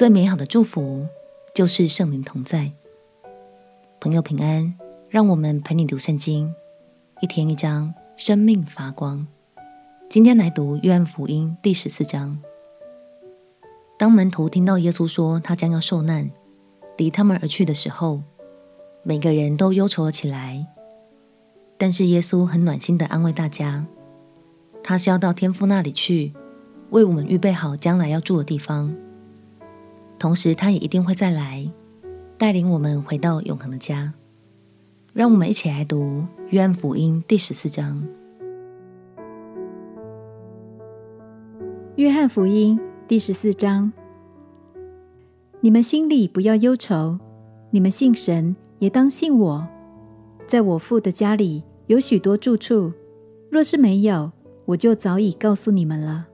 最美好的祝福就是圣灵同在。朋友平安，让我们陪你读圣经，一天一章，生命发光。今天来读约翰福音第十四章。当门徒听到耶稣说他将要受难，离他们而去的时候，每个人都忧愁了起来。但是耶稣很暖心地安慰大家，他是要到天父那里去，为我们预备好将来要住的地方。同时，他也一定会再来，带领我们回到永恒的家。让我们一起来读约翰福音第十四章。约翰福音第十四章：你们心里不要忧愁，你们信神也当信我。在我父的家里有许多住处，若是没有，我就早已告诉你们了。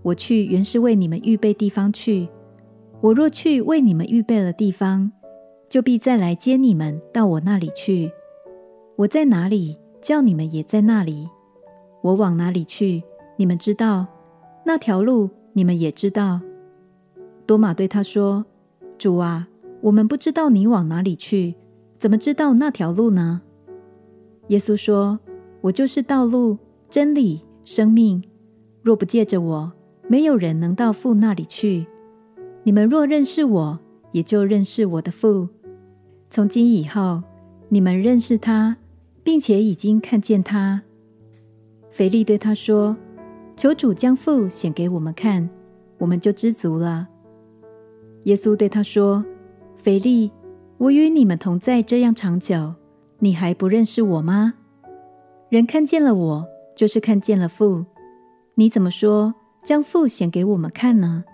我去原是为你们预备地方去。我若去为你们预备了地方，就必再来接你们到我那里去。我在哪里，叫你们也在那里。我往哪里去，你们知道；那条路，你们也知道。多马对他说：“主啊，我们不知道你往哪里去，怎么知道那条路呢？”耶稣说：“我就是道路、真理、生命。若不借着我，没有人能到父那里去。”你们若认识我，也就认识我的父。从今以后，你们认识他，并且已经看见他。腓力对他说：“求主将父显给我们看，我们就知足了。”耶稣对他说：“腓力，我与你们同在这样长久，你还不认识我吗？人看见了我，就是看见了父。你怎么说将父显给我们看呢？”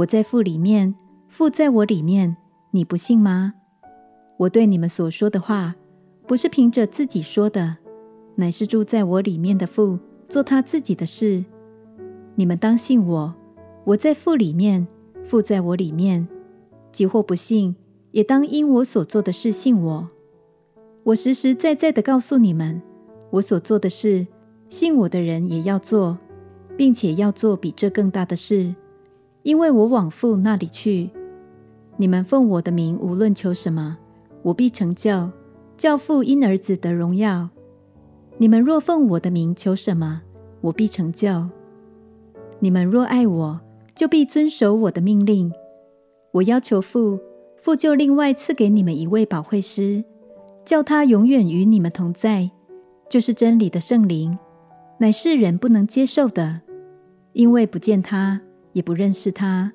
我在父里面，父在我里面，你不信吗？我对你们所说的话，不是凭着自己说的，乃是住在我里面的父做他自己的事。你们当信我，我在父里面，父在我里面。即或不信，也当因我所做的事信我。我实实在在的告诉你们，我所做的事，信我的人也要做，并且要做比这更大的事。因为我往父那里去，你们奉我的名无论求什么，我必成就，教父因儿子得荣耀。你们若奉我的名求什么，我必成就。你们若爱我，就必遵守我的命令。我要求父，父就另外赐给你们一位保惠师，叫他永远与你们同在，就是真理的圣灵，乃世人不能接受的，因为不见他。也不认识他，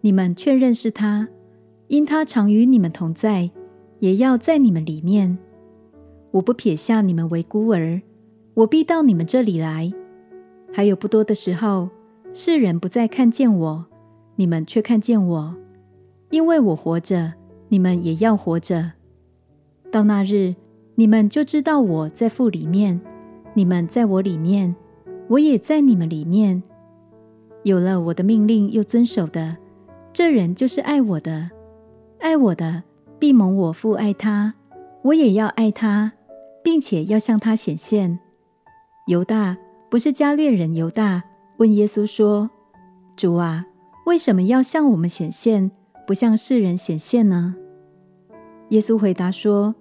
你们却认识他，因他常与你们同在，也要在你们里面。我不撇下你们为孤儿，我必到你们这里来。还有不多的时候，世人不再看见我，你们却看见我，因为我活着，你们也要活着。到那日，你们就知道我在父里面，你们在我里面，我也在你们里面。有了我的命令又遵守的，这人就是爱我的。爱我的，必蒙我父爱他，我也要爱他，并且要向他显现。犹大不是加略人犹大，问耶稣说：“主啊，为什么要向我们显现，不向世人显现呢？”耶稣回答说：“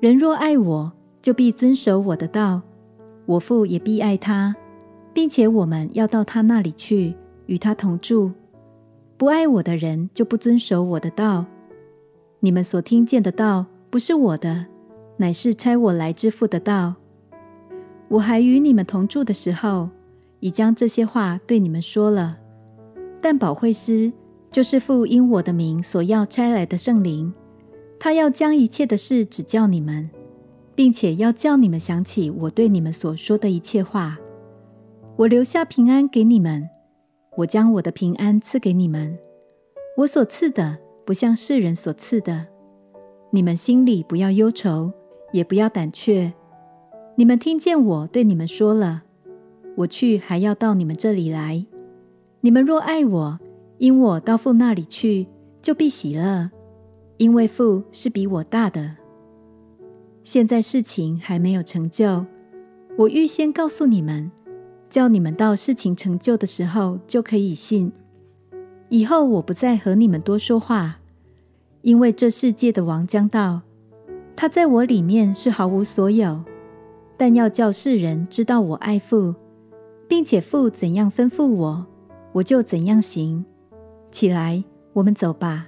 人若爱我，就必遵守我的道，我父也必爱他，并且我们要到他那里去。”与他同住，不爱我的人就不遵守我的道。你们所听见的道不是我的，乃是差我来之父的道。我还与你们同住的时候，已将这些话对你们说了。但保惠师就是父因我的名所要差来的圣灵，他要将一切的事指教你们，并且要叫你们想起我对你们所说的一切话。我留下平安给你们。我将我的平安赐给你们，我所赐的不像世人所赐的。你们心里不要忧愁，也不要胆怯。你们听见我对你们说了，我去还要到你们这里来。你们若爱我，因我到父那里去，就必喜乐，因为父是比我大的。现在事情还没有成就，我预先告诉你们。叫你们到事情成就的时候就可以信。以后我不再和你们多说话，因为这世界的王将到，他在我里面是毫无所有。但要叫世人知道我爱父，并且父怎样吩咐我，我就怎样行。起来，我们走吧。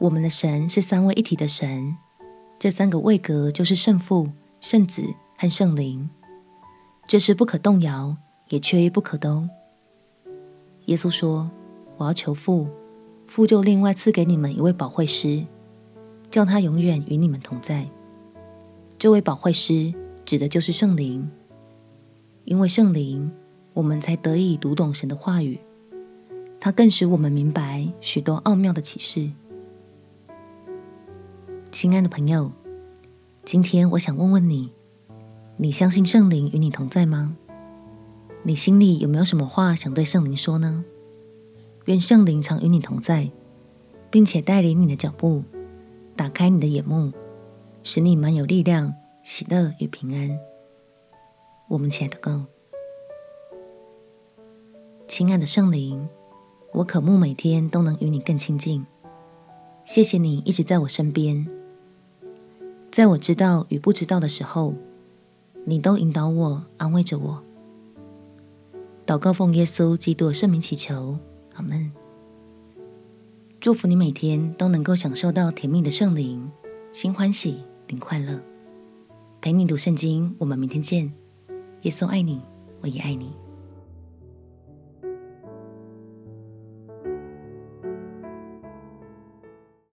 我们的神是三位一体的神，这三个位格就是圣父、圣子和圣灵，这是不可动摇，也缺一不可的哦。耶稣说：“我要求父，父就另外赐给你们一位保惠师。”叫他永远与你们同在。这位保惠师指的就是圣灵，因为圣灵，我们才得以读懂神的话语，他更使我们明白许多奥妙的启示。亲爱的朋友，今天我想问问你：你相信圣灵与你同在吗？你心里有没有什么话想对圣灵说呢？愿圣灵常与你同在，并且带领你的脚步。打开你的眼目，使你满有力量、喜乐与平安。我们起来祷告，亲爱的圣灵，我渴慕每天都能与你更亲近。谢谢你一直在我身边，在我知道与不知道的时候，你都引导我、安慰着我。祷告奉耶稣基督的圣名祈求，阿门。祝福你每天都能够享受到甜蜜的圣灵，心欢喜，灵快乐。陪你读圣经，我们明天见。耶稣爱你，我也爱你。